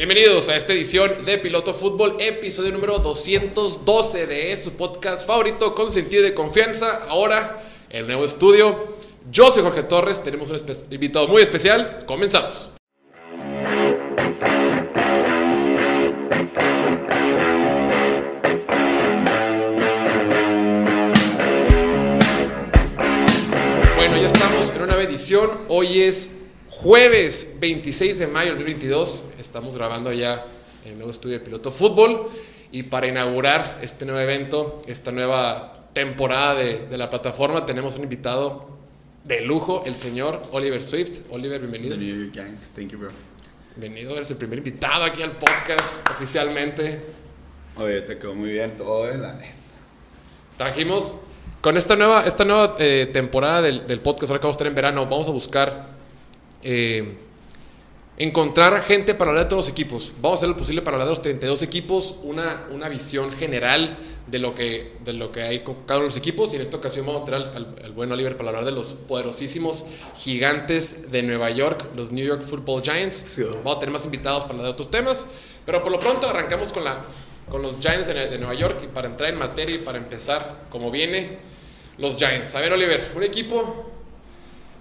Bienvenidos a esta edición de Piloto Fútbol, episodio número 212 de su podcast favorito con sentido de confianza. Ahora, el nuevo estudio. Yo soy Jorge Torres, tenemos un invitado muy especial. Comenzamos. Bueno, ya estamos en una nueva edición. Hoy es jueves 26 de mayo del 2022. Estamos grabando ya en el nuevo estudio de Piloto Fútbol. Y para inaugurar este nuevo evento, esta nueva temporada de, de la plataforma, tenemos un invitado de lujo, el señor Oliver Swift. Oliver, bienvenido. The New York thank you, bro. Bienvenido, eres el primer invitado aquí al podcast oficialmente. Oye, te quedó muy bien todo, eh, la neta. Trajimos con esta nueva, esta nueva eh, temporada del, del podcast, ahora que vamos a estar en verano, vamos a buscar eh, encontrar gente para hablar de todos los equipos. Vamos a hacer lo posible para hablar de los 32 equipos, una, una visión general de lo, que, de lo que hay con cada uno de los equipos. Y en esta ocasión vamos a traer al, al- al buen Oliver para hablar de los poderosísimos gigantes de Nueva York, los New York Football Giants. Sí. Vamos a tener más invitados para hablar de otros temas. Pero por lo pronto arrancamos con, la, con los Giants de, de Nueva York. Y para entrar en materia y para empezar como viene, los Giants. A ver, Oliver, un equipo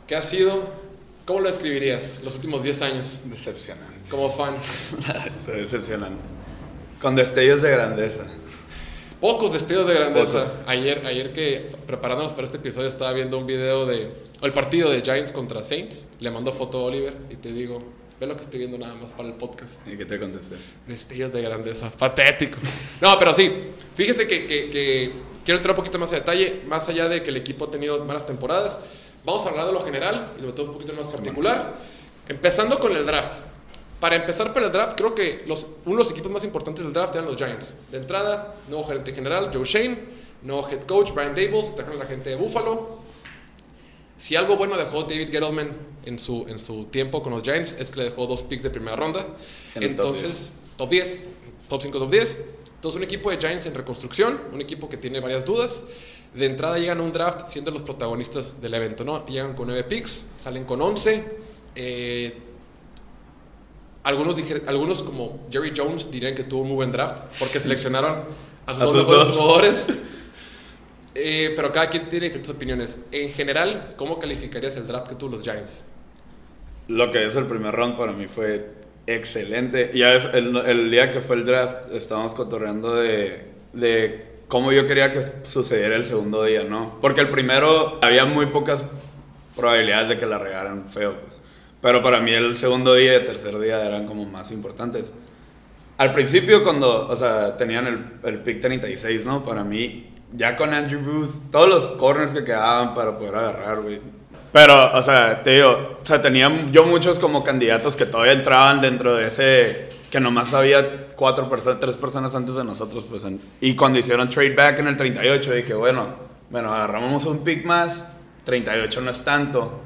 que ha sido, ¿cómo lo describirías los últimos 10 años Decepcionante. como fan? Decepcionante. Con destellos de grandeza. Pocos destellos de grandeza. Pocos. Ayer, ayer que preparándonos para este episodio estaba viendo un video de el partido de Giants contra Saints. Le mando foto a Oliver y te digo, ve lo que estoy viendo nada más para el podcast. ¿Y qué te contesté? Destellos de grandeza. Patético. No, pero sí. Fíjese que, que- que quiero entrar un poquito más a detalle. Más allá de que el equipo ha tenido malas temporadas, vamos a hablar de lo general y lo metemos un poquito más particular. Empezando con el draft. Para empezar por el draft, creo que los, uno de los equipos más importantes del draft eran los Giants. De entrada, nuevo gerente general, Joe Shane. Nuevo head coach, Brian Dables. Trajeron a la gente de Buffalo. Si algo bueno dejó David Gettleman en su, en su tiempo con los Giants es que le dejó dos picks de primera ronda. En el top Entonces, top 10, top 5, top 10. Entonces, un equipo de Giants en reconstrucción, un equipo que tiene varias dudas. De entrada llegan a un draft siendo los protagonistas del evento, ¿no? Llegan con 9 picks, salen con 11. Eh, algunos, dijer- algunos, como Jerry Jones, dirían que tuvo un muy buen draft porque seleccionaron a sus A dos sus mejores dos. jugadores. Eh, pero cada quien tiene diferentes opiniones. En general, ¿cómo calificarías el draft que tuvo los Giants? Lo que es el primer round para mí fue excelente. Ya el, el día que fue el draft estábamos cotorreando de, de cómo yo quería que sucediera el segundo día, ¿no? Porque el primero había muy pocas probabilidades de que la regaran feo, pues. Pero para mí el segundo día y el tercer día eran como más importantes. Al principio cuando, o sea, tenían el, el pick 36, ¿no? Para mí, ya con Andrew Booth, todos los corners que quedaban para poder agarrar, güey. Pero, o sea, te digo, o sea, tenían yo muchos como candidatos que todavía entraban dentro de ese, que nomás había cuatro personas, tres personas antes de nosotros, pues, en- y cuando hicieron trade back en el 38, dije, bueno, bueno, agarramos un pick más, 38 no es tanto.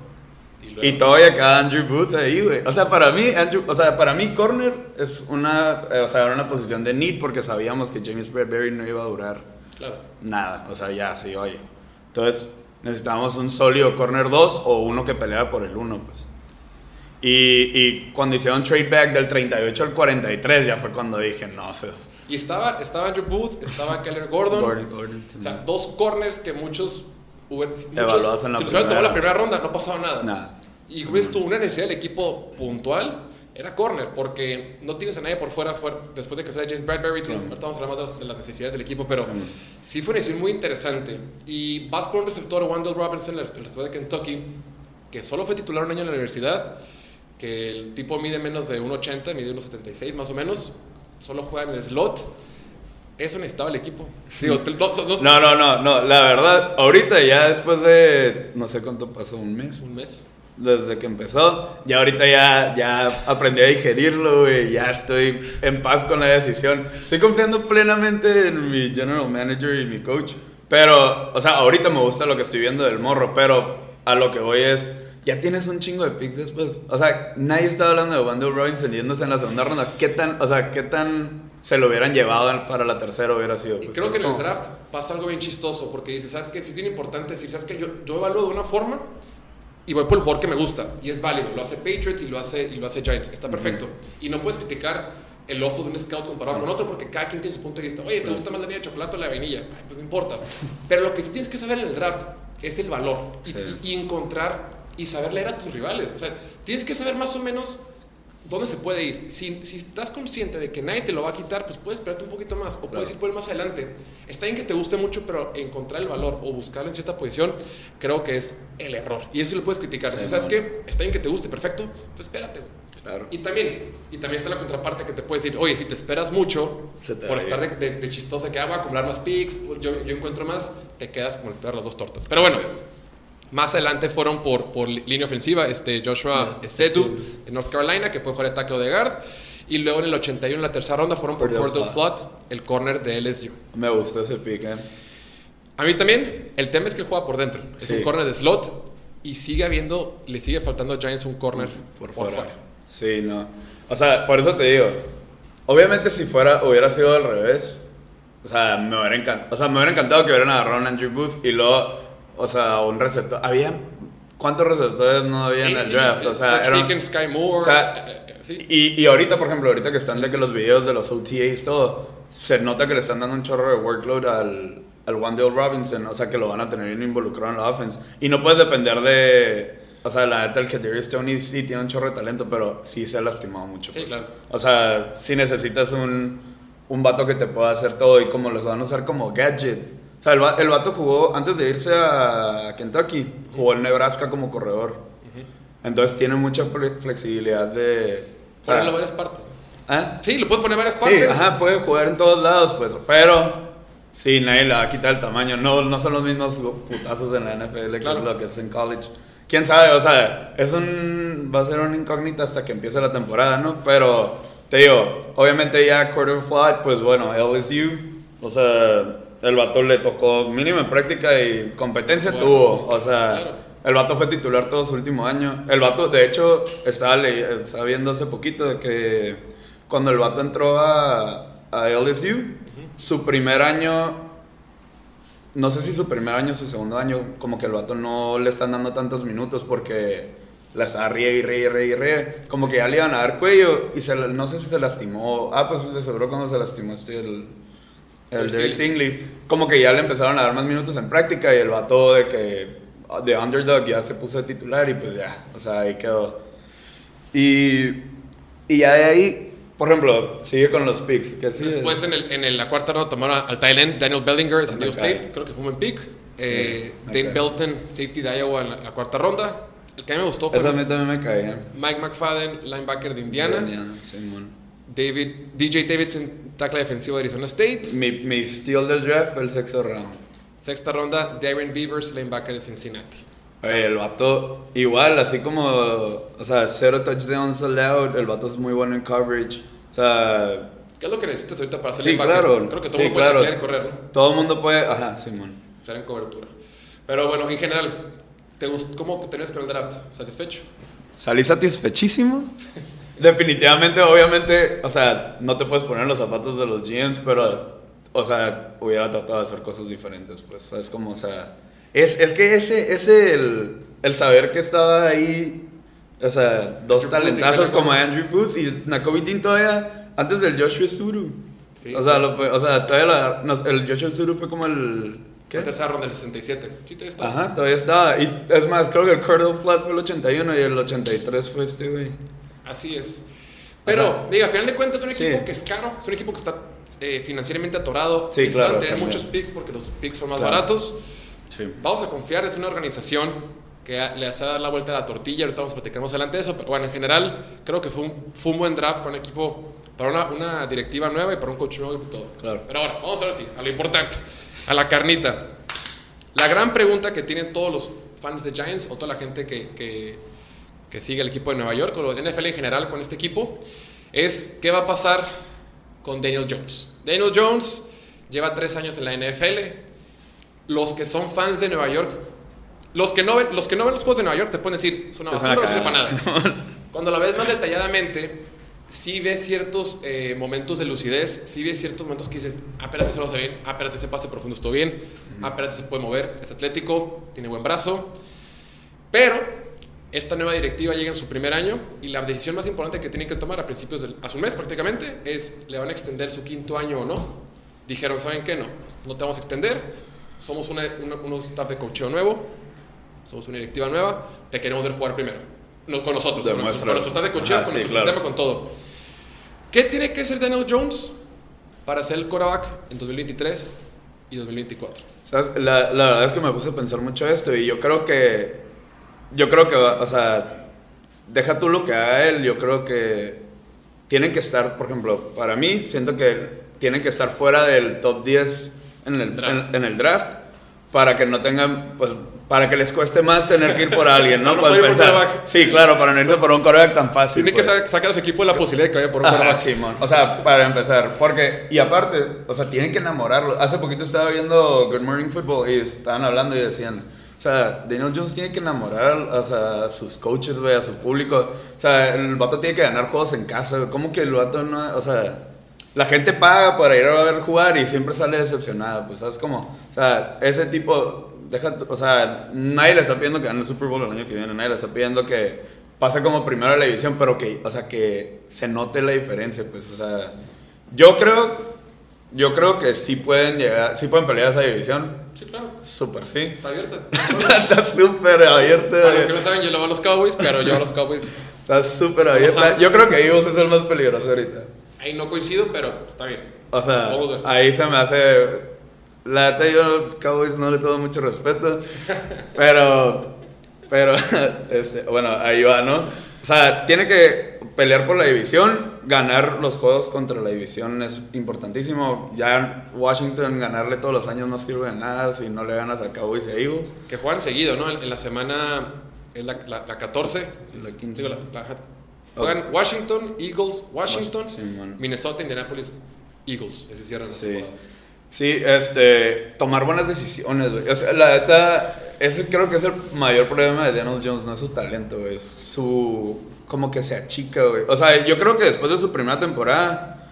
luego- Y todavía queda Andrew Booth ahí, güey. O sea, para mí, Andrew, o sea, para mí corner es una, eh, o sea, era una posición de need porque sabíamos que James Bradbury no iba a durar Claro. nada. O sea, ya, sí, oye. Entonces, necesitábamos un sólido corner 2 o uno que peleara por el 1, pues. Y, y cuando hicieron trade back del 38 al 43, ya fue cuando dije, no, o sea, es Y estaba, estaba Andrew Booth, estaba Keller Gordon. Gordon, Gordon, O sea, dos corners que muchos. muchos Evaluados en la si primera. la primera ronda, no pasaba nada. nada. Y ves tú, una necesidad del equipo puntual era corner, porque no tienes a nadie por fuera, fuera después de que sale James Bradbury. tienes- ahorita vamos a hablar más de las, de las necesidades del equipo, pero Mm. sí fue una decisión muy interesante. Y vas por un receptor, Wendell Robinson, el receptor de Kentucky, que solo fue titular un año en la universidad, que el tipo mide menos de 1,80, mide 1,76 más o menos, solo juega en el slot. Eso necesitaba el equipo. Digo, no- no- No, no, no, la verdad, ahorita ya después de, no sé cuánto pasó, un mes. un mes. desde que empezó. Ya ahorita ya, ya aprendí a digerirlo, güey. Ya estoy en paz con la decisión. Estoy confiando plenamente en mi general manager y mi coach. Pero, o sea, ahorita me gusta lo que estoy viendo del morro. Pero a lo que voy es, ya tienes un chingo de picks después. O sea, nadie está hablando de Wendell Robinson yéndose en la segunda ronda. ¿Qué tan, o sea, qué tan se lo hubieran llevado para la tercera hubiera sido? Y Pues, creo es que en el draft pasa algo bien chistoso, porque dices, ¿sabes qué? Sí es bien importante decir, ¿sabes qué? Yo, yo evalúo de una forma, y voy por el jugador que me gusta. Y es válido. Lo hace Patriots y lo hace, y lo hace Giants. Está perfecto. Y no puedes criticar el ojo de un scout comparado con otro porque cada quien tiene su punto de vista. Oye, ¿te gusta más la niña de chocolate o la vainilla? Ay, pues no importa. Pero lo que sí tienes que saber en el draft es el valor y, Sí. y- y encontrar y saber leer a tus rivales. O sea, tienes que saber más o menos dónde se puede ir. Si, si estás consciente de que nadie te lo va a quitar, pues puedes esperarte un poquito más o puedes ir por él más adelante. Está bien que te guste mucho, pero encontrar el valor o buscarlo en cierta posición, creo que es el error. Y eso lo puedes criticar. Sí, si sabes no. que está bien que te guste, perfecto, pues espérate, güey. Claro. Y también, y también está la contraparte que te puede decir, oye, si te esperas mucho te por estar de, ir. de, de chistosa que hago, acumular más picks, yo, yo encuentro más, te quedas como el peor de las dos tortas. Pero bueno. Más adelante fueron por, por línea ofensiva, este Joshua Yeah, Sedu Sedu. de North Carolina, que puede jugar de tackle de guard. Y luego en el 81, en la tercera ronda, fueron por Cordell. Flott, el corner de LSU. Me gustó ese pick, eh. A mí también, el tema es que él juega por dentro. Es Sí. un corner de slot y sigue habiendo, le sigue faltando a Giants un corner por por, fuera. fuera. Sí, no. O sea, por eso te digo. Obviamente si fuera, hubiera sido al revés. O sea, me hubiera encantado. O sea, me hubiera encantado que hubieran agarrado a Andrew Booth y luego, o sea, un receptor. Había. ¿Cuántos receptores no había en el draft? O sea, era- Sky Moore. o sea, eh, eh, sí. y, y ahorita, por ejemplo, ahorita que están de que los videos de los OTAs, todo, se nota que le están dando un chorro de workload al, al Wandale Robinson, o sea, que lo van a tener bien involucrado en la offense. Y no puedes depender de, o sea, la neta, el que Darius Stoney sí tiene un chorro de talento, pero sí se ha lastimado mucho. Sí, pues. claro. O sea, si necesitas un, un vato que te pueda hacer todo y como los van a usar como gadget. O sea, el, el vato jugó, antes de irse a Kentucky, jugó en Nebraska como corredor. Entonces tiene mucha fle- flexibilidad de... o sea, Ponerlo en varias partes. ¿ah? Sí, lo puedes poner en varias Sí, partes. ajá, puede jugar en todos lados, pues, pero sí, nadie le va a quitar el tamaño. No, no son los mismos putazos en la NFL que Claro. lo que es en college. Quién sabe, o sea, es un, va a ser una incógnita hasta que empiece la temporada, ¿no? Pero te digo, obviamente ya quarter flat, pues bueno, LSU, o sea, el vato le tocó mínimo en práctica y competencia Bueno, tuvo, o sea. claro. El vato fue titular todo su último año. El vato, de hecho, estaba, le- estaba viendo hace poquito de que cuando el vato entró a, a LSU, su primer año, no sé si su primer año o su segundo año, como que el vato no le están dando tantos minutos porque la estaba ríe y ríe y ríe y ríe. Como que ya le iban a dar cuello y se, no sé si se lastimó. Ah, pues de seguro cuando se lastimó este el... El Derek Stingley. Como que ya le empezaron a dar más minutos en práctica y el vato de que de underdog ya se puso de titular y pues ya, o sea, ahí quedó. Y, y ya de ahí, por ejemplo, sigue con los picks. Que sí, Después en, el, en el- la cuarta ronda tomaron al Thailand Daniel Bellinger de San Diego cae. State. Creo que fue un buen pick. Eh, me Dane cae. Belton, safety de Iowa en la, en la cuarta ronda. El que a mí me gustó fue también me caía. Mike McFadden, linebacker de Indiana. Indiana, Simón. David, DJ Davidson, tackle defensivo de Arizona State. Mi, mi steal del draft fue el sexto round. Sexta ronda, Darren Beavers, linebacker de Cincinnati. Oye, el vato, igual, así como, o sea, cero touchdowns allowed, el vato es muy bueno en coverage. O sea, ¿Qué es lo que necesitas ahorita para ser Sí, linebacker? claro. Creo que todo Sí, el mundo puede claro. taclear y correr, ¿no? todo el mundo puede, ajá, Simón. Estar en cobertura. Pero bueno, en general, ¿te gust- ¿cómo te terminas con el draft? ¿Satisfecho? Salí satisfechísimo. Definitivamente, obviamente, o sea, no te puedes poner los zapatos de los GMs, pero, o sea, hubiera tratado de hacer cosas diferentes, pues, es como, o sea, es, es que ese, ese, el, el saber que estaba ahí, o sea, dos talentazos como. Andrew Booth y Nakobe Dean todavía, antes del Joshua Suru. Sí, o sea, lo o sea, todavía la- no, el Joshua Suru fue como el... ¿Qué? tercera ronda del 67. Sí, te está. Ajá, todavía estaba. Y es más, creo que el Cordell Flat fue el 81 y el 83 fue este, güey. Así es. Pero, Ajá. diga, a final de cuentas es un equipo Sí. que es caro, es un equipo que está eh, financieramente atorado. Sí, necesitan claro, tener también. muchos picks porque los picks son más Claro. baratos. Sí. Vamos a confiar, es una organización que le hace dar la vuelta a la tortilla. Ahorita vamos a platicar más adelante de eso. Pero bueno, en general, creo que fue un, fue un buen draft para un equipo, para una, una directiva nueva y para un coach nuevo y todo. Claro. Pero ahora, vamos a ver si, a lo importante, a la carnita. La gran pregunta que tienen todos los fans de Giants o toda la gente que, que, que sigue el equipo de Nueva York o el NFL en general con este equipo es qué va a pasar con Daniel Jones. Daniel Jones lleva tres años en la NFL. Los que son fans de Nueva York, los que no ven los, que no ven los juegos de Nueva York te pueden decir, es una basura, no sirve para nada. Cuando la ves más detalladamente, sí ves ciertos eh, momentos de lucidez, sí ves ciertos momentos que dices, espérate, se lo hace bien, espérate, ese pase profundo estuvo bien, espérate, se puede mover, es atlético, tiene buen brazo. Pero Esta nueva directiva llega en su primer año y la decisión más importante que tienen que tomar a principios del, a su mes prácticamente es le van a extender su quinto año o no. Dijeron, ¿saben qué? No, no te vamos a extender. Somos una, una- unos staff de cocheo nuevo, somos una directiva nueva, te queremos ver jugar primero. No, con nosotros, con nuestro, con nuestro staff de cocheo, Ajá, con sí, nuestro claro. sistema, con todo. ¿Qué tiene que hacer Daniel Jones para ser el quarterback en 2023 y 2024? ¿Sabes? La, la verdad es que me puse a pensar mucho esto y yo creo que. Yo creo que, o sea, deja tú lo que haga él, yo creo que tienen que estar, por ejemplo, para mí, siento que tienen que estar fuera del top 10 en el Draft. en- en el draft para que no tengan, pues, para que les cueste más tener que ir por alguien, ¿no? Para no Pues pensar- quarterback. sí, claro, para no irse por un quarterback tan fácil. Tiene pues. que sa- sacar a su equipo de la posibilidad de que vaya por un quarterback. Simón. O sea, para empezar. Porque, y aparte, o sea, tienen que enamorarlo. Hace poquito estaba viendo Good Morning Football y estaban hablando y decían, sea, Daniel Jones tiene que enamorar a, o a sus coaches, güey, a su público. O sea, el vato tiene que ganar juegos en casa, güey. ¿Cómo que el vato no, o sea... La gente paga para ir a ver jugar y siempre sale decepcionada, pues, ¿sabes cómo? O sea, ese tipo, deja, o sea, nadie le está pidiendo que gane el Super Bowl el año que viene, nadie le está pidiendo que pase como primero a la división, pero que, o sea, que se note la diferencia, pues, o sea, yo creo, yo creo que sí pueden llegar, sí pueden pelear esa división, Sí, claro. súper sí. Está abierta. Está súper abierta, Para los que no saben, yo le voy a los Cowboys, pero yo a los Cowboys está súper abierta. Yo creo que Eagles es el más peligroso ahorita. ahí no coincido, pero está bien. O sea, a ahí se me hace. La neta, yo Cowboys no le tengo mucho respeto. pero. Pero, este, bueno, ahí va, ¿no? O sea, tiene que pelear por la división. Ganar los juegos contra la división es importantísimo. Ya Washington ganarle todos los años no sirve de nada si no le ganas a Cowboys y a Eagles. Que juegan seguido, ¿no? En, en la semana es la, la, la 14. La 15. Digo, la- la- juegan Washington, Eagles, Washington, Sí. Minnesota, Indianapolis, Eagles. Ese cierran la Sí. temporada. Sí, este, tomar buenas decisiones, güey. O sea, la neta, ese creo que es el mayor problema de Daniel Jones, no es su talento, güey, es su, como que se achica, güey. O sea, yo creo que después de su primera temporada,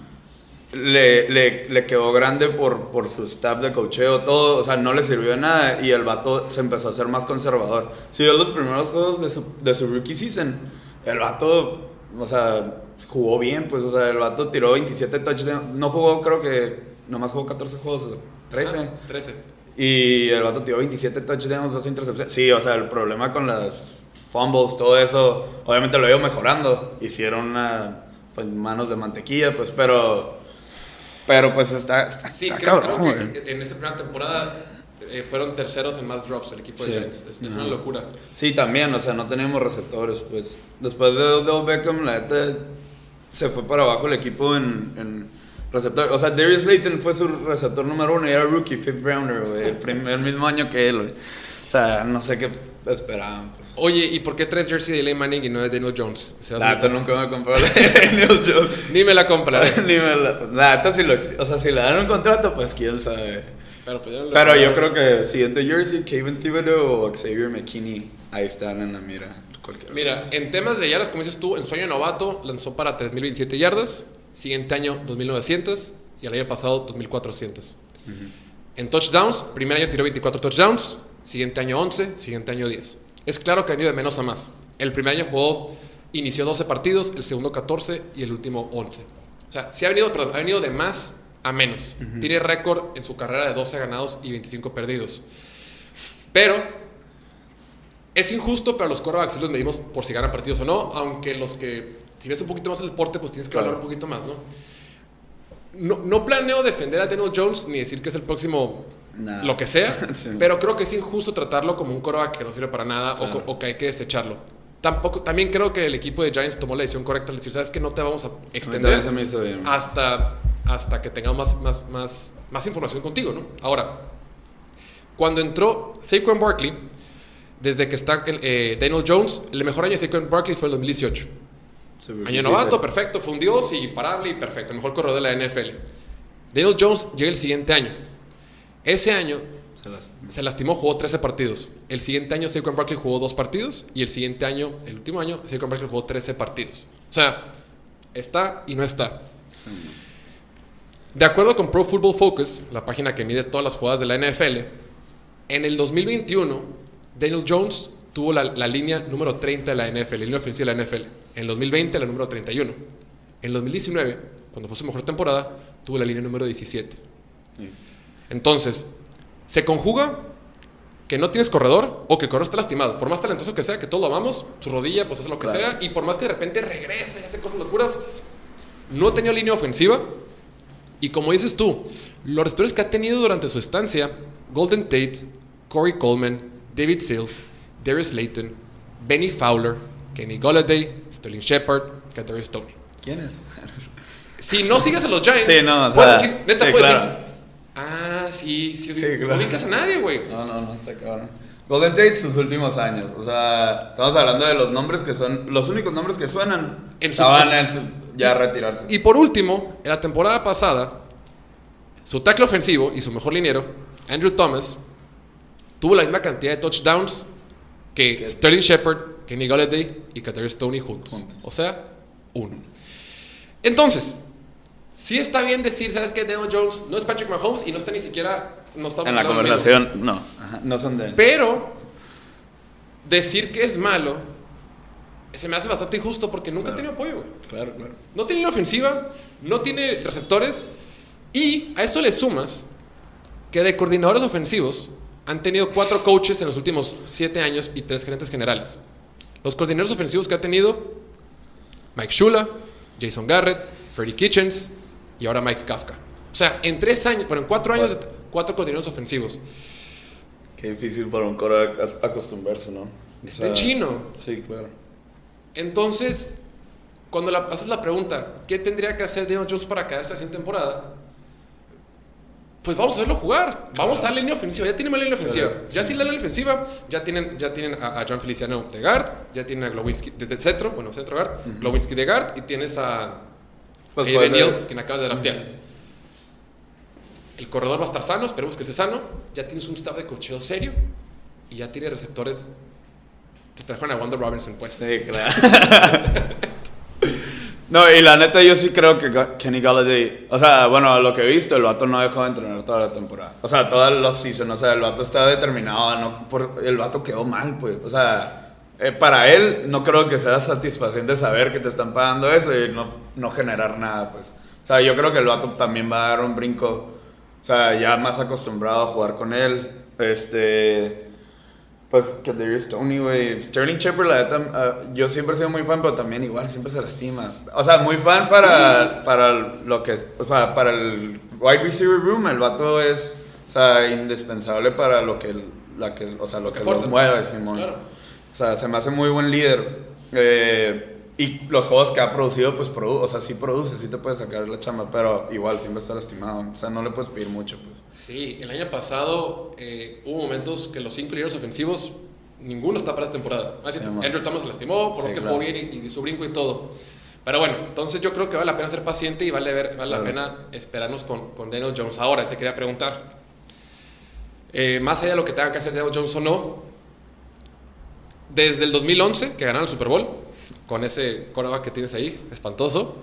le, le, le quedó grande por, por su staff de cocheo, todo, o sea, no le sirvió de nada y el vato se empezó a ser más conservador. Si ves los primeros juegos de su, de su rookie season, el vato, o sea, jugó bien, pues, o sea, el vato tiró 27 touchdowns, no jugó, creo que, nomás jugó 14 juegos, 13. Ajá, 13. Y el vato tiró 27 touchdowns, dos intercepciones. Sí, o sea, el problema con las fumbles, todo eso, obviamente lo iba mejorando. Hicieron una, pues, manos de mantequilla, pues, pero... Pero pues está, está, Sí, está creo, cabrón, creo güey. que en esa primera temporada eh, fueron terceros en más drops el equipo de. Giants. Es, es una locura. Sí, también, o sea, no teníamos receptores, pues. Después de Odell Beckham, la neta, se fue para abajo el equipo en, en receptor. O sea, Darius Slayton fue su receptor número uno y era rookie, fifth rounder, güey. El, mismo año que él, güey. O sea, no sé qué esperaban, pues. Oye, ¿y por qué traes jersey de Eli Manning y no de Daniel Jones? Se neta hacer- nunca me de Daniel Jones. Ni me la compraré. Ni me la. Neta, si lo. O sea, si le dan un contrato, pues quién sabe. Pero, pues, no lo- Pero yo creo que siguiente jersey, Kevin Thibodeau o Xavier McKinney, ahí están en la mira. Mira, en temas de yardas, como dices tú, en su año novato lanzó para 3.027 yardas, siguiente año 2.900 y el año pasado 2.400. En touchdowns, primer año tiró 24 touchdowns, siguiente año 11, siguiente año 10. Es claro que ha venido de menos a más. El primer año jugó, inició 12 partidos, el segundo 14 y el último 11. O sea, sí ha venido, perdón, ha venido de más a menos. Tiene récord en su carrera de 12 ganados y 25 perdidos. Pero es injusto, pero los quarterbacks sí los medimos por si ganan partidos o no, aunque los que, si ves un poquito más el deporte, pues tienes que valorar un poquito más, ¿no? ¿no? No planeo defender a Daniel Jones ni decir que es el próximo Nah. lo que sea, Sí. pero creo que es injusto tratarlo como un quarterback que no sirve para nada o Claro. co- o, que hay que desecharlo. Tampoco, también creo que el equipo de Giants tomó la decisión correcta al decir, sabes que no te vamos a extender hasta, hasta que tengamos más, más, más, más información contigo, ¿no? Ahora, cuando entró Saquon Barkley, desde que está eh, Daniel Jones, el mejor año de Saquon Barkley fue el 2018. Sí, Año sí, novato, sí. perfecto, fue un dios y imparable y perfecto, el mejor corredor de la NFL. Daniel Jones llega el siguiente año. Ese año Se las- se lastimó, jugó 13 partidos. El siguiente año Saquon Barkley jugó dos partidos y el siguiente año, el último año, Saquon Barkley jugó 13 partidos. O sea, está y no está. De acuerdo con Pro Football Focus, la página que mide todas las jugadas de la NFL, en el 2021 Daniel Jones tuvo la, la línea número 30 de la NFL, la línea ofensiva de la NFL. En el 2020, la número 31. En el 2019, cuando fue su mejor temporada, tuvo la línea número 17. Entonces, se conjuga que no tienes corredor o que el corredor está lastimado. Por más talentoso que sea, que todos lo amamos, su rodilla pues es lo que Claro. sea, y por más que de repente regrese y hace cosas locuras, no ha tenido línea ofensiva. Y como dices tú, los receptores que ha tenido durante su estancia, Golden Tate, Corey Coleman, David Sills, Darius Layton, Benny Fowler, Kenny Golladay, Sterling Shepard, Kadarius Stoney. ¿Quién es? Si no sigues a los Giants, Sí, no, o puedes sea, decir, neta, sí, puedes claro. decir, ah, sí, sí, sí, Sí, no claro. ubicas a nadie, güey. No, no, no, está cabrón. Golden Tate sus últimos años. O sea, estamos hablando de los nombres que son. Los únicos nombres que suenan. En su- estaban en en su- ya a retirarse. Y por último, en la temporada pasada, su tackle ofensivo y su mejor liniero, Andrew Thomas, tuvo la misma cantidad de touchdowns que ¿Qué? Sterling Shepard, Kenny Golladay y Kadarius Stoney juntos. Juntos. O sea, uno. Entonces, sí está bien decir, ¿sabes qué? Daniel Jones no es Patrick Mahomes y no está ni siquiera... No estamos en la conversación, no. Ajá, no son de él. Pero decir que es malo se me hace bastante injusto porque nunca ha Claro. tenido apoyo, güey. Claro, claro. No tiene línea ofensiva, no tiene receptores y a eso le sumas que de coordinadores ofensivos han tenido cuatro coaches en los últimos siete años y tres gerentes generales. Los coordinadores ofensivos que ha tenido Mike Shula, Jason Garrett, Freddie Kitchens y ahora Mike Kafka. O sea, en tres años, pero en cuatro años, cuatro coordinadores ofensivos. Qué difícil para un coro ac- acostumbrarse, ¿no? O Está en chino. Sí, claro. Entonces, cuando la, haces la pregunta, ¿qué tendría que hacer Daniel Jones para caerse así en temporada? Pues vamos a verlo jugar. Vamos a la línea ofensiva. Ya tienen la línea ofensiva. Ya sin la línea ofensiva, ya tienen, ya tienen a, a John Feliciano de guard, ya tienen a Glowinski de, de centro, bueno, centro guard, Glowinski de guard, y tienes a Pues Eddie puede Neal, ser- quien acabas de draftear. El corredor va a estar sano, esperemos que esté sano. Ya tienes un staff de cocheo serio y ya tiene receptores. Te trajeron a Wanda Robinson, pues. Sí, claro. no, y la neta yo sí creo que Kenny Galladay, o sea, bueno, lo que he visto, el vato no dejó de entrenar toda la temporada. O sea, toda la offseason, o sea, el vato está determinado, no, por, el vato quedó mal, pues. O sea, eh, para él no creo que sea satisfaciente saber que te están pagando eso y no, no generar nada, pues. O sea, yo creo que el vato también va a dar un brinco, o sea, ya más acostumbrado a jugar con él. Este... Pues que Darius Stoney, güey. Sterling Shepard, la neta, ah, yo siempre he sido muy fan, pero también igual siempre se lastima. O sea, muy fan para, para lo que es, o sea, para el wide receiver room, el vato es, o sea, indispensable para lo que, la que o sea, lo, Lo que que, lo mueve, Simón. Claro. O sea, se me hace muy buen líder. Eh, y los juegos que ha producido, pues, produ o sea, sí produce, sí te puede sacar la chamba, pero igual siempre está lastimado. O sea, no le puedes pedir mucho, pues. Sí, el año pasado eh, hubo momentos que los cinco líderes ofensivos, ninguno está para esta temporada. Ah, sí. Andrew Thomas se lastimó, por Sí, los que claro. jugó bien y, y su brinco y todo. Pero bueno, entonces yo creo que vale la pena ser paciente y vale, ver, vale la pena esperarnos con, con Daniel Jones. Ahora, te quería preguntar, eh, más allá de lo que tenga que hacer Daniel Jones o no, desde el 2011, que ganaron el Super Bowl, con ese coreback que tienes ahí, espantoso,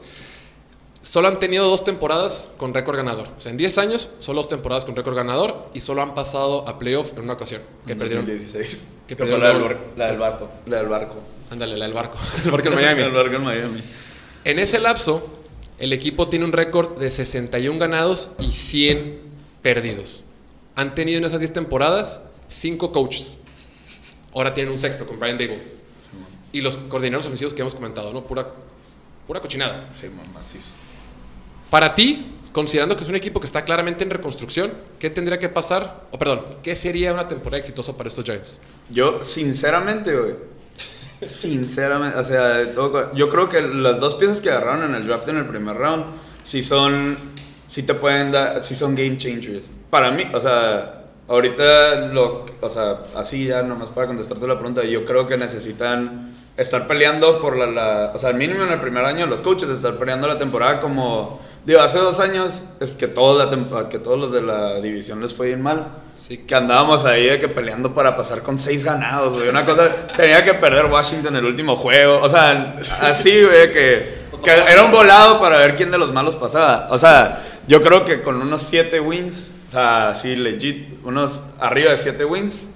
solo han tenido dos temporadas con récord ganador. O sea, en 10 años, solo dos temporadas con récord ganador y solo han pasado a playoff en una ocasión, que En perdieron. 2016. que fue perdieron la del, la del barco. La del barco. Ándale, la del barco. el barco en Miami. el barco en Miami. En ese lapso, el equipo tiene un récord de 61 ganados y 100 perdidos. Han tenido en esas 10 temporadas 5 coaches. Ahora tienen un sexto con Brian Dable. Y los coordinadores ofensivos que hemos comentado, ¿no? Pura, pura cochinada. Sí, macizo. Para ti, considerando que es un equipo que está claramente en reconstrucción, ¿qué tendría que pasar? O perdón, ¿qué sería una temporada exitosa para estos Giants? Yo, sinceramente, güey. Sinceramente, o sea, todo yo creo que las dos piezas que agarraron en el draft en el primer round, sí son, sí te pueden dar, sí son game changers. Para mí, o sea, ahorita, lo, o sea, así ya nomás para contestarte la pregunta, yo creo que necesitan estar peleando por la, la- o sea, al mínimo en el primer año los coaches estar peleando la temporada como, digo, hace dos años es que todos, la que todos los de la división les fue bien mal. Sí, Que andábamos ahí de que peleando para pasar con seis ganados, güey. Una cosa, tenía que perder Washington el último juego. O sea, así, güey, que, que era un volado para ver quién de los malos pasaba. O sea, yo creo que con unos siete wins, o sea, así legit, unos arriba de siete wins,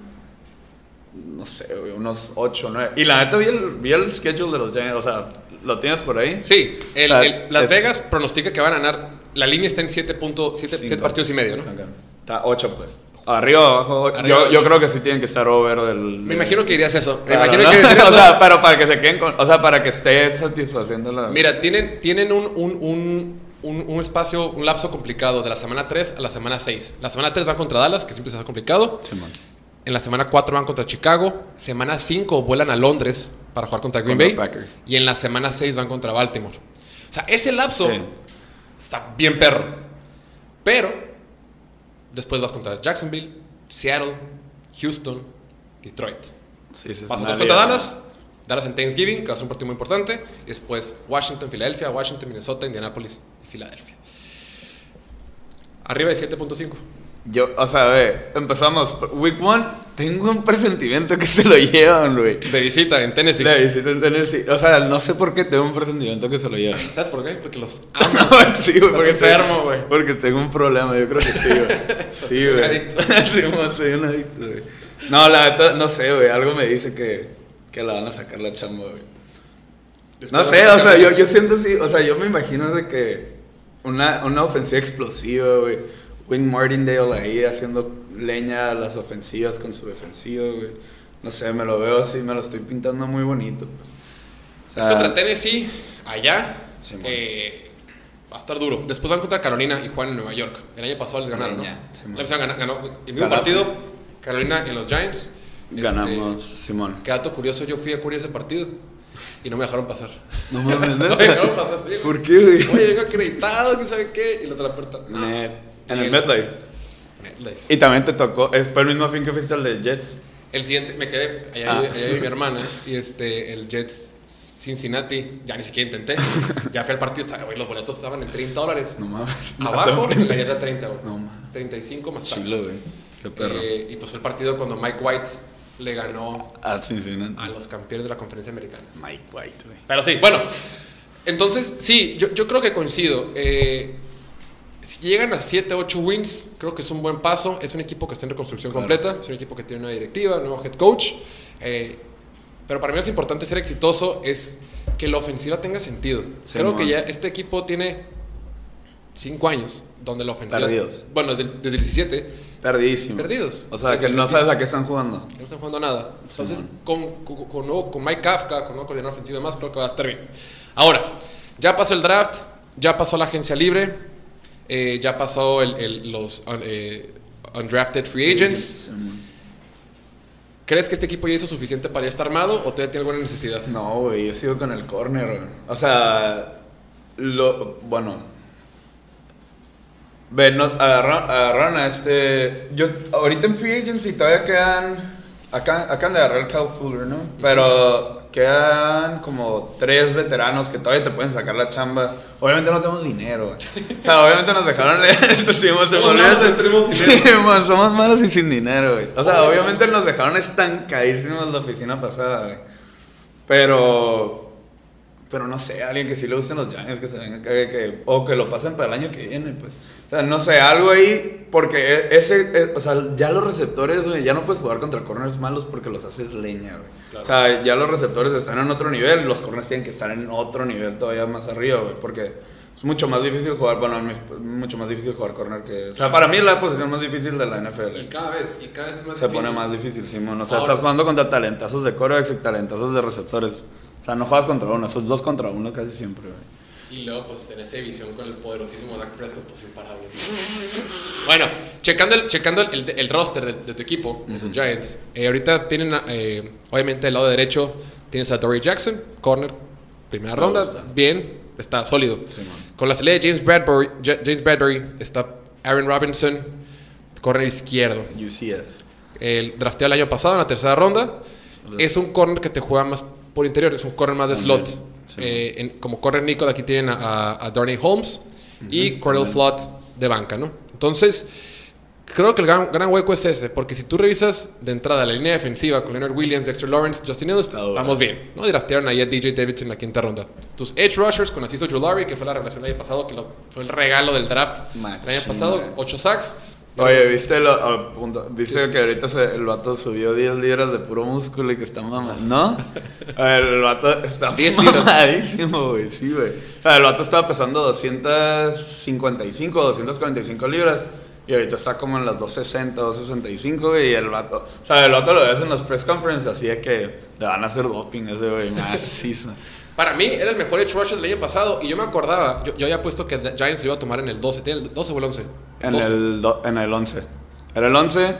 no sé, unos 8 o 9. Y la neta vi el, vi el schedule de los Giants, o sea, ¿lo tienes por ahí? Sí, el- O sea, el- Las es- Vegas pronostica que van a ganar. La línea está en 7.7 Cinco. partidos y medio, ¿no? Ok. Está 8 pues. Arriba o abajo. Arriba, yo, yo creo que sí tienen que estar over del... Me imagino que dirías eso. Me Claro, imagino ¿no? que dirías o eso. sea, pero para que se queden con... O sea, para que esté satisfaciendo la... Mira, tienen, tienen un, un, un, un, un espacio, un lapso complicado de la semana 3 a la semana 6. La semana 3 van contra Dallas, que siempre se hace complicado. Simón. En la semana 4 van contra Chicago. Semana 5 vuelan a Londres para jugar contra Green Contra Bay. Packers. Y en la semana 6 van contra Baltimore. O sea, ese lapso Sí. está bien perro. Pero después vas contra Jacksonville, Seattle, Houston, Detroit. Sí, sí. Vas contra. Dallas, Dallas en Thanksgiving, que va a ser un partido muy importante. Y después Washington, Filadelfia, Washington, Minnesota, Indianapolis y Filadelfia. Arriba de 7.5. Yo, o sea, ve, empezamos. Week 1, tengo un presentimiento que se lo llevan, güey. De visita en Tennessee. La visita en Tennessee. O sea, no sé por qué tengo un presentimiento que se lo llevan. ¿Sabes por qué? Porque los amo. sí, güey. Porque enfermo, güey. Porque tengo un problema, yo creo que sí, güey. Sí, güey. sí, soy un adicto, güey. No, la neta, no sé, güey. Algo me dice que, que la van a sacar la chamba, güey. No sé, o sea, yo, yo siento así, o sea, yo me imagino de que una, una ofensiva explosiva, güey. Wing Martindale ahí haciendo leña a las ofensivas con su defensiva, güey. No sé, me lo veo así, me lo estoy pintando muy bonito. O Es sea, contra Tennessee, allá. Sí, eh, va a estar duro. Después van contra Carolina y juegan en Nueva York. El año pasado les ganaron, ¿no? Leña, sí, año pasado ganó, ganó el mismo partido. Carolina en los Giants. ganamos, Este, Simón. qué dato curioso, yo fui a cubrir ese partido y no me dejaron pasar. No mames, No me dejaron pasar, sí. ¿Por qué, güey? Oye, vengo acreditado, quién sabe qué. Y los de la puerta. no. En el. MetLife. MetLife. Y también te tocó, fue el mismo fin que fuiste al de Jets. El siguiente, me quedé, allá, Ah. vive- allá vive mi hermana, y este, el Jets Cincinnati, ya ni siquiera intenté. Ya fui al partido, estaba, güey, los boletos estaban en 30 dólares. No mames. Abajo, en la yarda 30, güey. No mames. 35 más tax. Chilo, güey. Qué perro. Eh, y pues fue el partido cuando Mike White le ganó a Cincinnati. a los campeones de la conferencia americana. Mike White, güey. Pero sí, bueno. Entonces, sí, yo, yo creo que coincido. Eh, si llegan a 7, 8 wins, creo que es un buen paso. Es un equipo que está en reconstrucción Claro. completa. Es un equipo que tiene una directiva, un nuevo head coach. Eh, pero para mí es importante ser exitoso, es que la ofensiva tenga sentido. Sí, creo man. que ya este equipo tiene 5 años donde la ofensiva... Perdidos. Bueno, desde, el- desde el 17, Perdidísimo. perdidos. O sea, Desde que no sabes a qué están jugando. No están jugando nada. Entonces, con, con, con nuevo- con Mike Kafka, con nuevo coordinador ofensivo y demás, creo que va a estar bien. Ahora, ya pasó el draft, ya pasó la agencia libre, eh, ya pasó el, el- los un- eh, undrafted free agents. ¿Crees que este equipo ya hizo suficiente para ya estar armado o todavía tiene alguna necesidad? No, güey, yo sigo con el corner. O sea, lo, bueno. Ve, no, agarraron, agarraron a este. Yo, ahorita en Free Agency todavía quedan. Acá, acaban de agarrar el Cal Fuller, ¿no? Pero quedan como tres veteranos que todavía te pueden sacar la chamba. Obviamente no tenemos dinero. O sea, obviamente nos dejaron. sí, Somos Sí, somos malos y sin dinero, güey. O sea, obviamente nos dejaron estancadísimos la oficina pasada, güey. Pero. Pero no sé, alguien que sí le gusten los Giants, que se venga, que, que- o que lo pasen para el año que viene, pues. O sea, no sé, algo ahí, porque e- ese, e- o sea, ya los receptores, güey, ya no puedes jugar contra corners malos porque los haces leña, güey. Claro. O sea, ya los receptores están en otro nivel, los corners tienen que estar en otro nivel todavía más arriba, güey, porque es mucho más difícil jugar, bueno, es mucho más difícil jugar corner que... O sea, para mí es la posición más difícil de la NFL. Y cada vez, y cada vez más Se difícil. pone más difícil, Simón. O sea, Ahora- estás jugando contra talentazos de corebacks y talentazos de receptores. O sea, no juegas contra uno, esos dos contra uno casi siempre, güey. Y luego, pues en esa división con el poderosísimo Dak Prescott, pues imparable. bueno, checando el, checando el, el roster de, de tu equipo, de los Giants, eh, ahorita tienen, eh, obviamente, del lado derecho, tienes a Dory Jackson, corner, primera Me ronda, gusta. bien, está sólido. Con la salida de James Bradbury, Ja- James Bradbury está Aaron Robinson, corner izquierdo. UCF. El drafteado el año pasado en la tercera ronda. Es un corner que te juega más por interior, es un corner más de slot. sí. Eh, en- como corner Nico, de aquí tienen a, a, Darnay Holmes y Cordell. Flott de banca, ¿no? Entonces, creo que el gran, gran hueco es ese, porque si tú revisas de entrada la línea defensiva con Leonard Williams, Dexter Lawrence, Justin Ellis, vamos bien, ¿no? Draftearon ahí a DJ Davidson en la quinta ronda. Tus edge rushers con Azizo Jolari, que fue la revelación el año pasado, que lo- fue el regalo del draft el año pasado, güey. 8 sacks. Oye, ¿viste, lo, punto- ¿viste que ahorita se- el vato subió 10 libras de puro músculo y que está mamando? ¿No? El vato está 10 libras. mamadísimo, güey, sí, güey. O sea, el vato estaba pesando 255, 245 libras y ahorita está como en las 260, 265, güey, y el vato... O sea, el vato lo ves en los press conferences así de que le van a hacer doping ese güey, macizo. Para mí era el mejor edge rusher del año pasado y yo me acordaba, yo, yo había puesto que The Giants lo iba a tomar en el 12, ¿tiene el 12 o el 11? En 12. el, do- en el 11. ¿Era el 11?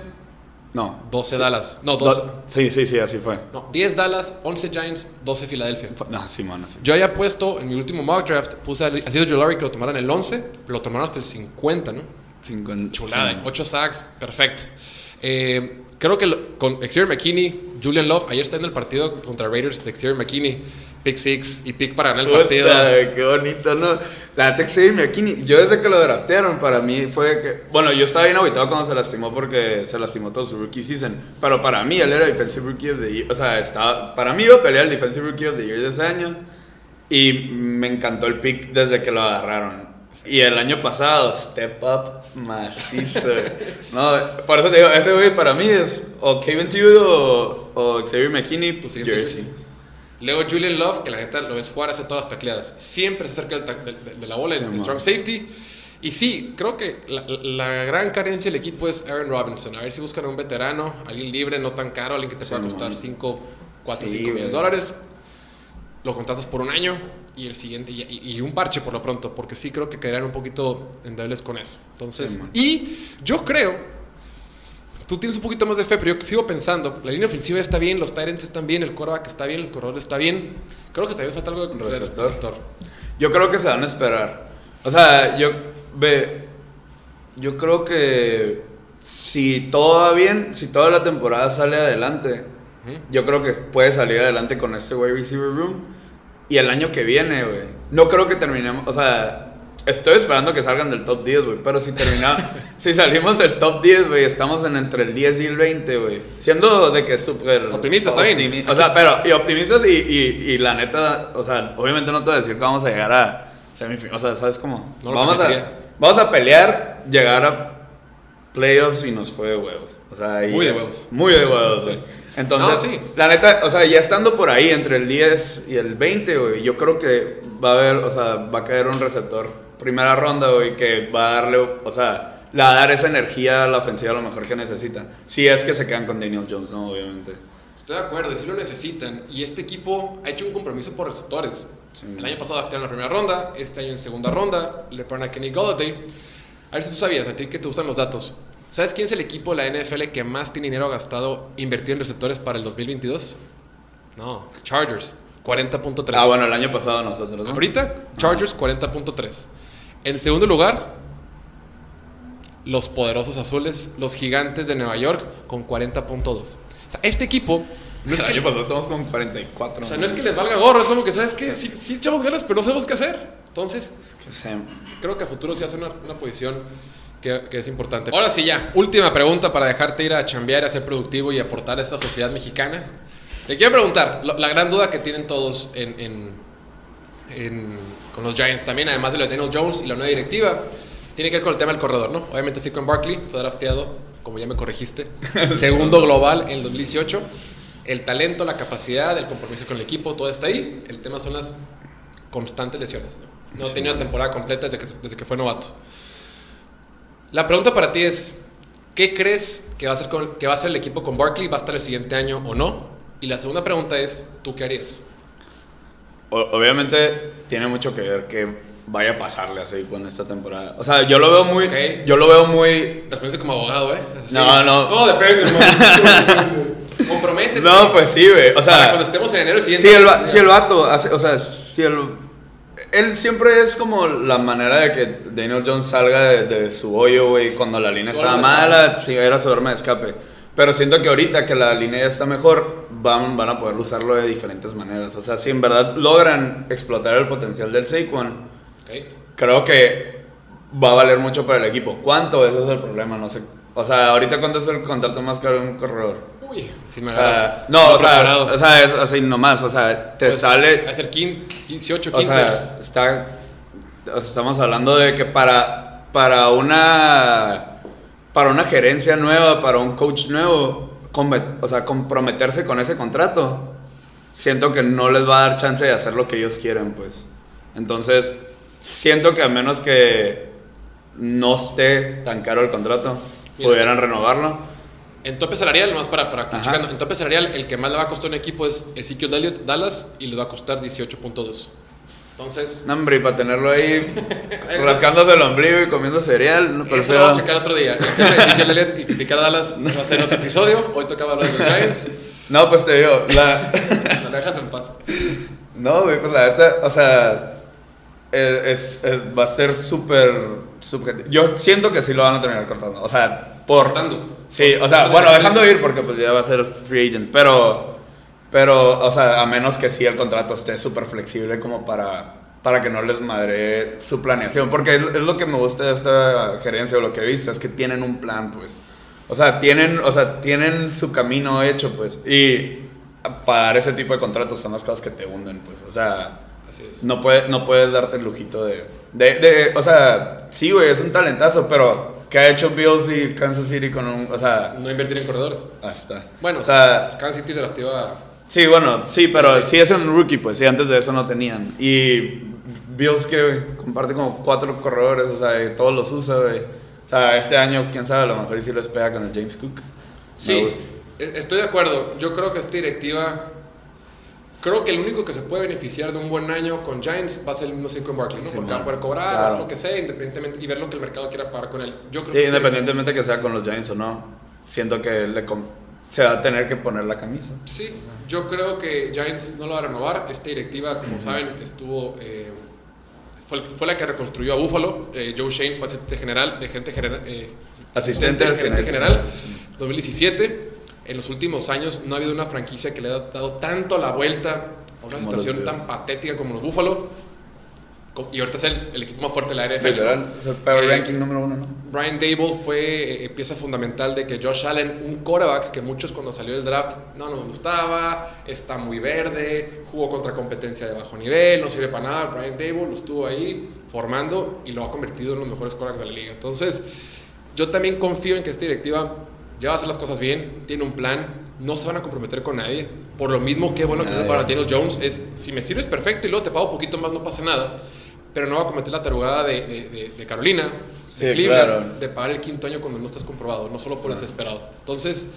No. 12 Dallas. No, 12. Do- sí, sí, sí, así fue. No, 10 Dallas, 11 Giants, 12 Filadelfia. No, sí, mano, sí. Yo había puesto en mi último mock draft, puse a Cedric Jolari que lo tomaran el 11, lo tomaron hasta el 50, ¿no? Cincuenta- Chulada, sí. 8 sacks, perfecto. Eh, creo que lo- con Xavier McKinney, Julian Love, ayer está en el partido contra Raiders de Xavier McKinney, pick 6 y pick para ganar el Puta, partido. qué bonito, ¿no? La Tech Xavier McKinney, yo desde que lo draftearon, para mí fue que... Bueno, yo estaba bien aguitado cuando se lastimó porque se lastimó todo su rookie season. Pero para mí, él era Defensive Rookie of the Year. O sea, estaba, para mí iba a pelear el Defensive Rookie of the Year de ese año. Y me encantó el pick desde que lo agarraron. Y el año pasado, step up macizo. no, por eso te digo, ese güey para mí es o Kevin Thibodeau o, o Xavier McKinney, Tu siguiente jersey. jersey. Luego Julian Love, que la neta lo ves jugar, hace todas las tacleadas. Siempre se acerca de, de- de la bola, Sí, de strong safety. Y sí, creo que la, la gran carencia del equipo es Aaron Robinson. A ver si buscan a un veterano, alguien libre, no tan caro, alguien que te Sí, pueda costar man. 5, 4, Sí, 5 millones de dólares. Lo contratas por un año y el siguiente, y, y- un parche por lo pronto, porque sí creo que quedarían un poquito endebles con eso. Entonces, Sí, y yo creo Tú tienes un poquito más de fe, pero yo sigo pensando. La línea ofensiva está bien, los Tyrants están bien, el quarterback está bien, el corredor está bien. Creo que también falta algo de Receptor. receptor. Yo creo que se van a esperar. O sea, yo ve, yo creo que si todo va bien, si toda la temporada sale adelante, yo creo que puede salir adelante con este wide receiver room. Y el año que viene, güey. No creo que terminemos, o sea, estoy esperando que salgan del top 10, güey. Pero si terminamos, si salimos del top 10, güey, estamos en entre el 10 y el 20, güey. Siendo de que súper... Optimistas, está bien. optimi- O Aquí sea, pero y optimistas y, y, y la neta, o sea, obviamente no te voy a decir que vamos a llegar a o sea, ¿sabes cómo? No lo vamos, a, vamos a pelear, llegar a playoffs y nos fue de huevos. O sea, Muy de huevos. Muy de huevos, güey. Entonces, No, sí. la neta, o sea, ya estando por ahí entre el 10 y el 20, güey, yo creo que va a haber, o sea, va a caer un receptor primera ronda, güey, que va a darle, o sea, le va a dar esa energía a la ofensiva a lo mejor que necesita. Si es que se quedan con Daniel Jones, ¿no? Obviamente. Estoy de acuerdo, sí lo necesitan. Y este equipo ha hecho un compromiso por receptores. Sí. El año pasado draftearon en la primera ronda, este año en segunda ronda, le ponen a Kenny Golladay. A ver si tú sabías, a ti que te gustan los datos. ¿Sabes quién es el equipo de la NFL que más tiene dinero gastado invertido en receptores para el 2022? No, Chargers, 40.3. Ah, bueno, el año pasado nosotros, ¿no? Ahorita, Chargers 40.3. En segundo lugar, los poderosos azules, los gigantes de Nueva York, con 40.2. O sea, este equipo no es que, año pasado estamos con 44. o sea, no es que les valga gorro, es como que, ¿sabes qué? Sí, sí echamos ganas, pero no sabemos qué hacer. Entonces, creo que a futuro sí hace una, una posición que, que es importante. Ahora sí, ya, última pregunta para dejarte ir a chambear, a ser productivo y aportar a esta sociedad mexicana. Te quiero preguntar, la gran duda que tienen todos en, en- en- con los Giants también, además de lo de Daniel Jones y la nueva directiva, tiene que ver con el tema del corredor, ¿no? Obviamente sí con Barkley, fue drafteado, como ya me corregiste, segundo global en el 2018. El talento, la capacidad, el compromiso con el equipo, todo está ahí. El tema son las constantes lesiones. No, no ha Sí. tenido una temporada completa desde que, desde que fue novato. La pregunta para ti es, ¿qué crees que va, a ser con- que va a ser el equipo con Barkley? ¿Va a estar el siguiente año o no? Y la segunda pregunta es, ¿tú qué harías? Obviamente tiene mucho que ver que vaya a pasarle así con esta temporada. O sea, yo lo veo muy. Ok. Yo lo veo muy. Como abogado, ¿eh? Así. No, no. No, depende. Comprométete. No, pues sí, güey. O Para sea. cuando estemos en enero el siguiente Si el, va- si el vato, hace- o sea, si el... Él siempre es como la manera de que Daniel Jones salga de, de su hoyo, güey, cuando la línea estaba mala, sí, era su arma de escape. Pero siento que ahorita que la línea ya está mejor, van, van a poder usarlo de diferentes maneras. O sea, si en verdad logran explotar el potencial del Saquon, creo que va a valer mucho para el equipo. ¿Cuánto? Ese es el problema, no sé. O sea, ahorita cuánto es el contrato más caro de un corredor. Uy, si me O agarras. sea, no, o sea, o sea, es así nomás, o sea, te Pues, sale, Va a ser 15, 18, o 15. sea, está, o sea, estamos hablando de que para, para una, para una gerencia nueva, para un coach nuevo, o sea, comprometerse con ese contrato, siento que no les va a dar chance de hacer lo que ellos quieren, pues. Entonces, siento que a menos que no esté tan caro el contrato, Mira. pudieran renovarlo. En tope salarial, más para, para checando, en tope salarial, el que más le va a costar un equipo es Ezekiel Dallas, y le va a costar 18.2. Entonces, No, hombre, y para tenerlo ahí rascándose el ombligo y comiendo cereal, no, eso prefiero- lo vamos a checar otro día. Ezekiel Elliott y criticar a Dallas va a ser otro episodio. Hoy tocaba hablar de los Giants. No, pues te digo, la... Me dejas en paz. No, güey, pues la neta, o sea, es, es- es- va a ser súper subjetivo. Yo siento que sí lo van a terminar cortando, o sea, por... Cortando. Sí, o sea, bueno, de- dejando ir porque pues ya va a ser free agent, pero, pero, o sea, a menos que sí el contrato esté súper flexible como para, para que no les madre su planeación, porque es, es lo que me gusta de esta gerencia o lo que he visto, es que tienen un plan, pues. O sea, tienen, o sea, tienen su camino hecho, pues, y pagar ese tipo de contratos son las cosas que te hunden, pues, o sea... Así es. No, puede, no puedes darte el lujito de, de, de- O sea, sí, güey, es un talentazo, pero ¿qué ha hecho Bills y Kansas City con un. O sea, No invertir en corredores. ahí está. Bueno, o sea, Kansas City drafteó a. sí, bueno, sí, pero Sí. sí. es un rookie, pues sí, antes de eso no tenían. Y Bills que comparte como cuatro corredores, o sea, todos los usa, güey. O sea, este año, quién sabe, a lo mejor sí les pega con el James Cook. Sí, e- estoy de acuerdo. Yo creo que esta directiva. Creo que el único que se puede beneficiar de un buen año con Giants va a ser el mismo Saquon Barkley, ¿no? Sí, Porque man. va a poder cobrar, Claro. hacer lo que sea, independientemente, y ver lo que el mercado quiera pagar con él. Yo creo Sí, que independientemente que sea con los Giants o no, siento que le se va a tener que poner la camisa. Sí, yo creo que Giants no lo va a renovar. Esta directiva, como saben, estuvo. eh, fue, fue la que reconstruyó a Buffalo. Eh, Joe Shane fue asistente general, de gerente general. eh, Asistente del al gerente general. general, 2017. En los últimos años no ha habido una franquicia que le haya dado tanto la vuelta a una Como situación tan patética como los Buffalo. Y ahorita es el, el equipo más fuerte de la NFL. Literal, es el power Eh, ranking número uno, ¿no? Brian Dable fue eh, pieza fundamental de que Josh Allen, un quarterback que muchos cuando salió del draft no nos gustaba, está muy verde, jugó contra competencia de bajo nivel, no sirve para nada. Brian Dable lo estuvo ahí formando y lo ha convertido en los mejores quarterbacks de la liga. Entonces, yo también confío en que esta directiva ya va a hacer las cosas bien, tiene un plan, no se van a comprometer con nadie. Por lo mismo que bueno que para Daniel Jones es, si me sirves perfecto y luego te pago un poquito más, no pasa nada. Pero no va a cometer la tarugada de, de- de- de Carolina, Sí, de Cleveland, claro. de pagar el quinto año cuando no estás comprobado, no solo por desesperado. Entonces,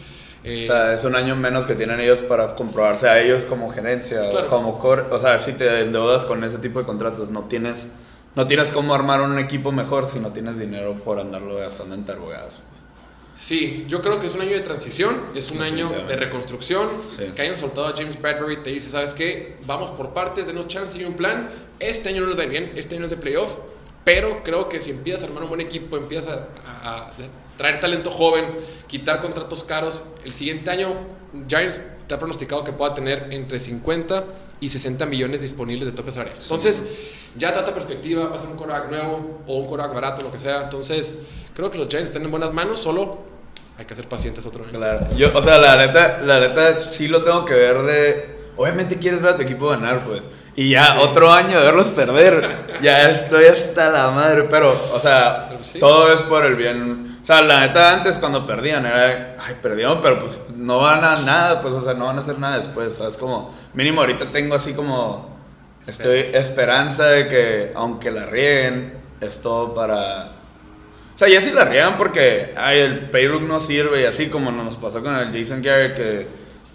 eh, O sea, es un año menos que tienen ellos para comprobarse a ellos como gerencia, Claro. o como core. O sea, si te endeudas con ese tipo de contratos, no tienes, no tienes cómo armar un equipo mejor si no tienes dinero por andarlo gastando en tarugadas. sí, yo creo que es un año de transición, es un año de reconstrucción. Sí. Que hayan soltado a James Bradbury te dice, ¿sabes qué? Vamos por partes, denos chance y un plan. Este año no nos da bien, este año es de playoff, pero creo que si empiezas a armar un buen equipo, empiezas a, a- a traer talento joven, quitar contratos caros, el siguiente año Giants te ha pronosticado que pueda tener entre 50 y 60 millones disponibles de tope salarial. Entonces, ya trata perspectiva, va a ser un quarterback nuevo o un quarterback barato, lo que sea. Entonces, creo que los Giants están en buenas manos, solo hay que ser pacientes otro año. Claro. Yo, o sea, la neta, la neta sí lo tengo que ver de. Obviamente quieres ver a tu equipo ganar, pues. Y ya otro año de verlos perder. ya estoy hasta la madre. Pero, o sea, sí. todo es por el bien. O sea, la neta antes cuando perdían era. Ay, perdieron, pero pues no van a nada, pues, o sea, no van a hacer nada después. O sea, es como. Mínimo ahorita tengo así como. Estoy esperanza de que, aunque la rieguen, es todo para. O sea, ya si la riegan porque ay, el playbook no sirve y así como nos pasó con el Jason Garrett que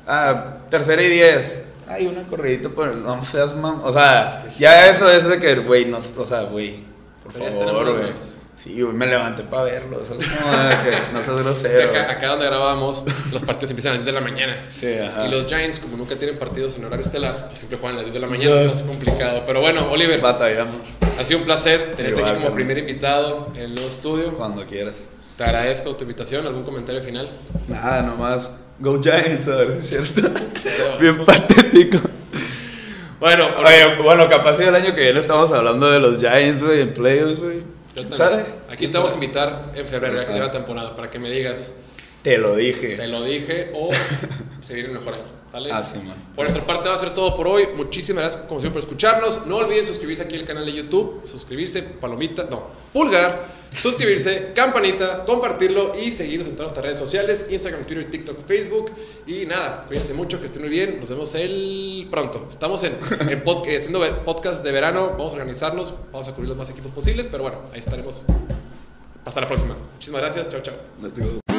ah, tercera y diez. Ay, una corridita por el no seas mam. O sea, Es que ya eso es de que güey, no, o sea, güey, por Pero favor, güey. Sí, güey, me levanté para verlo, o sea, de que no seas Que grosero. acá, acá donde grabamos, los partidos empiezan a las 10 de la mañana. Sí, ajá. Y los Giants, como nunca tienen partidos en horario estelar, pues siempre juegan a las 10 de la mañana, es complicado. Pero bueno, Oliver, Batallamos ha sido un placer tenerte Igual, aquí como primer invitado en el nuevo estudio. cuando quieras. Te agradezco tu invitación. ¿Algún comentario final? Nada, nomás Go Giants, a ver si es cierto. Bien patético. Bueno, Oye, bueno, capaz si el año que viene estamos hablando de los Giants, güey, en playoffs, güey. ¿Sabes? Aquí te vamos a invitar en febrero, ya que lleva temporada, para que me digas, Te lo dije. te lo dije o se viene mejor año. ¿Sale? Ah, man. Por nuestra parte va a ser todo por hoy. Muchísimas gracias como siempre por escucharnos. No olviden suscribirse aquí al canal de YouTube, suscribirse, palomita, no, pulgar, suscribirse, campanita, compartirlo y seguirnos en todas nuestras redes sociales, Instagram, Twitter, TikTok, Facebook. Y nada, cuídense mucho, que estén muy bien. Nos vemos el pronto. Estamos en, en pod- eh, haciendo podcast de verano. Vamos a organizarnos, vamos a cubrir los más equipos posibles. Pero bueno, ahí estaremos. Hasta la próxima. Muchísimas gracias. Chao, chao.